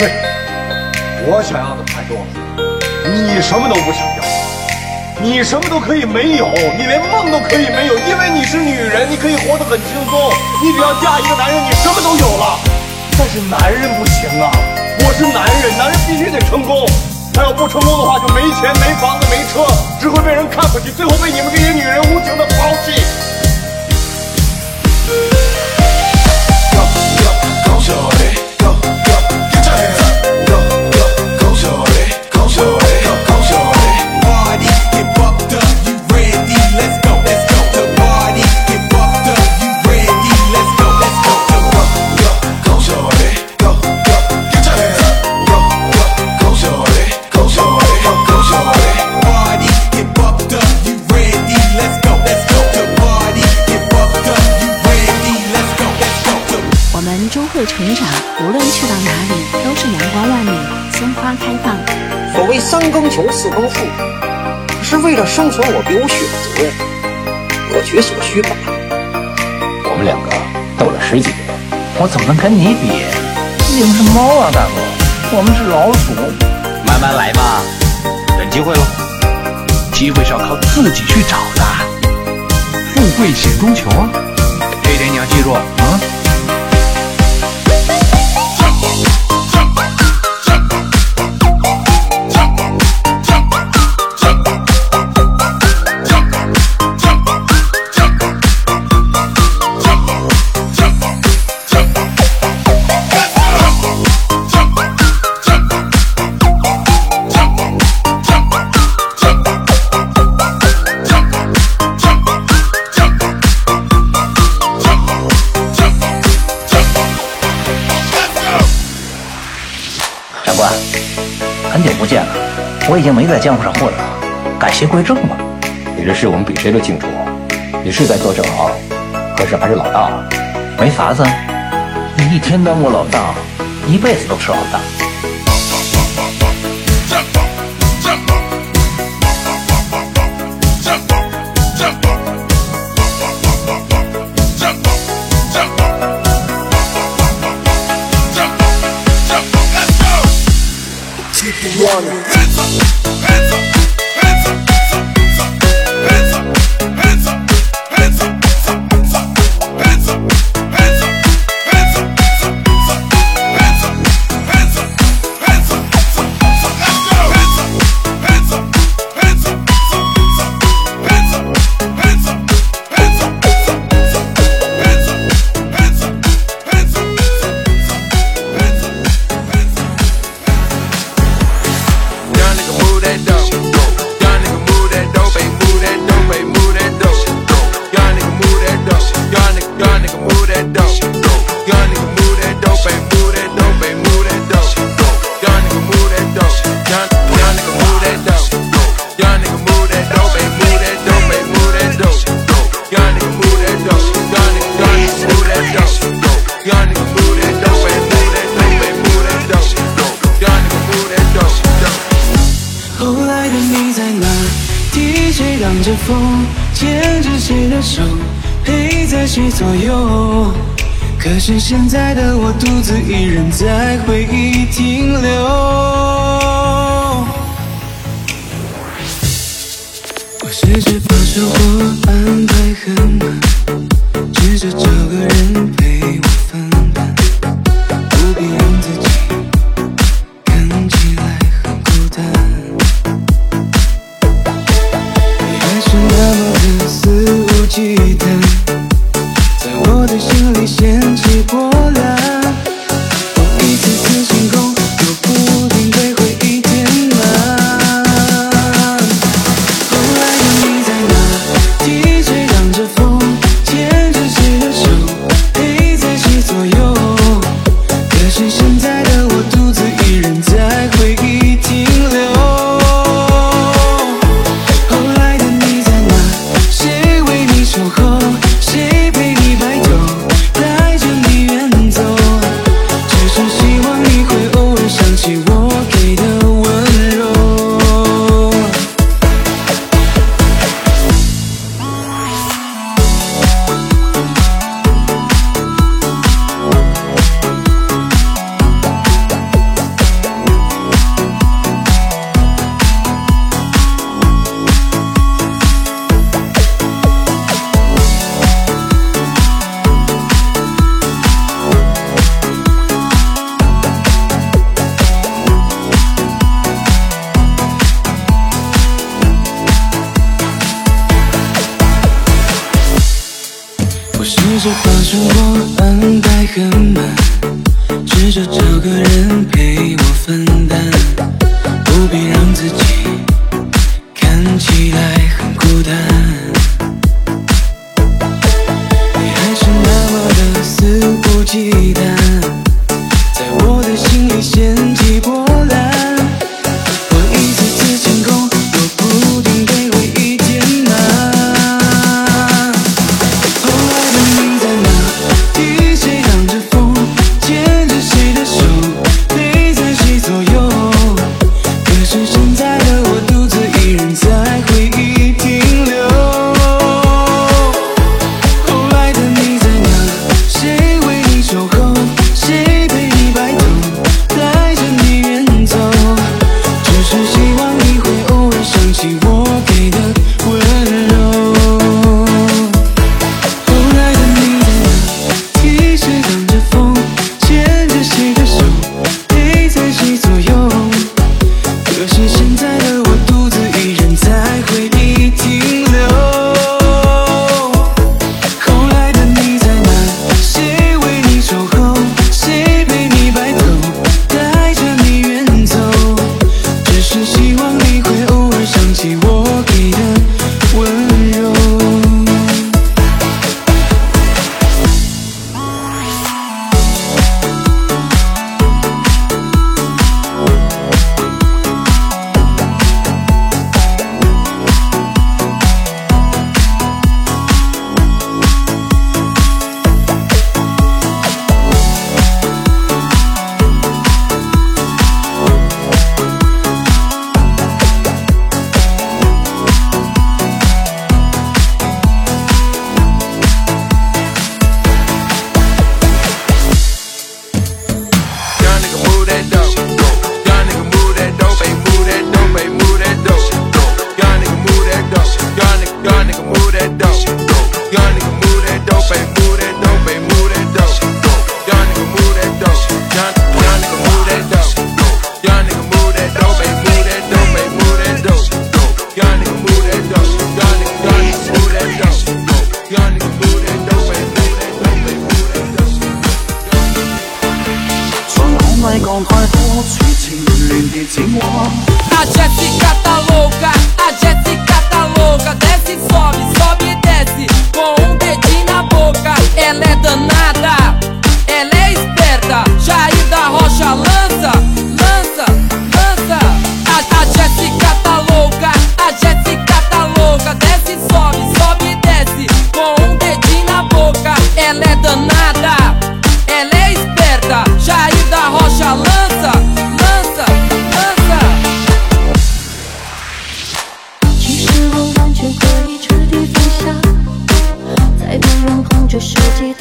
对，我想要的太多了，你什么都不想要，你什么都可以没有，你连梦都可以没有，因为你是女人，你可以活得很轻松，你只要嫁一个男人，你什么都有了。但是男人不行啊，我是男人，男人必须得成功，他要不成功的话，就没钱、没房子、没车，只会被人看不起，最后被你们这些女人无情的抛弃。我三更穷，四更富，可是为了生存，我别无选择呀，各取所需罢了。我们两个斗了十几年，我怎么能跟你比？你们是猫啊，大哥，我们是老鼠。慢慢来嘛，等机会喽。机会是要靠自己去找的，富贵险中求啊！这一点你要记住已经没在江湖上混了，改邪归正了。你这事我们比谁都清楚，你是在做正行，可是还是老大，没法子，你一天当过老大，一辈子都是老大。Young 谁挡着风，牵着谁的手，陪在谁左右？可是现在的我独自一人在回忆停留。我试着把生活安排很满，试着找个人陪我分担，不必让自己这世界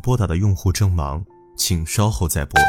拨打的用户正忙请稍后再拨。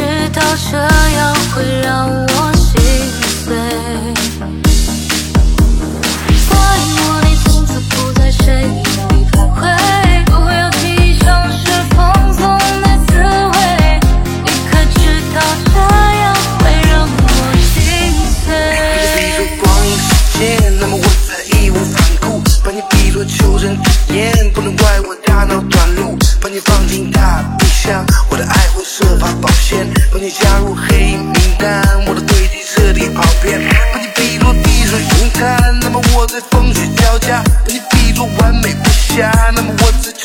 知道这样会让我心碎，怪我，你从此不再谁。在风雪交加，你比作完美无瑕，那么我只。